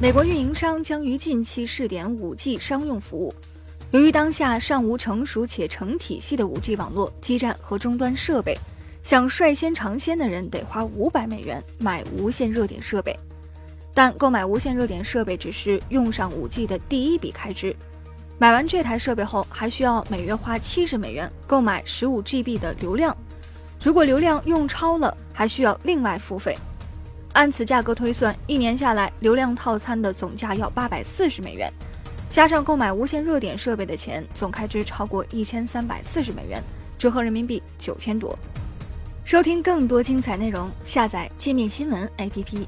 美国运营商将于近期试点 5G 商用服务。由于当下尚无成熟且成体系的 5G 网络、基站和终端设备，想率先尝鲜的人得花500美元买无线热点设备。但购买无线热点设备只是用上 5G 的第一笔开支。买完这台设备后，还需要每月花70美元购买 15GB 的流量。如果流量用超了，还需要另外付费。按此价格推算，一年下来，流量套餐的总价要八百四十美元，加上购买无线热点设备的钱，总开支超过一千三百四十美元，折合人民币九千多。收听更多精彩内容，下载界面新闻 APP。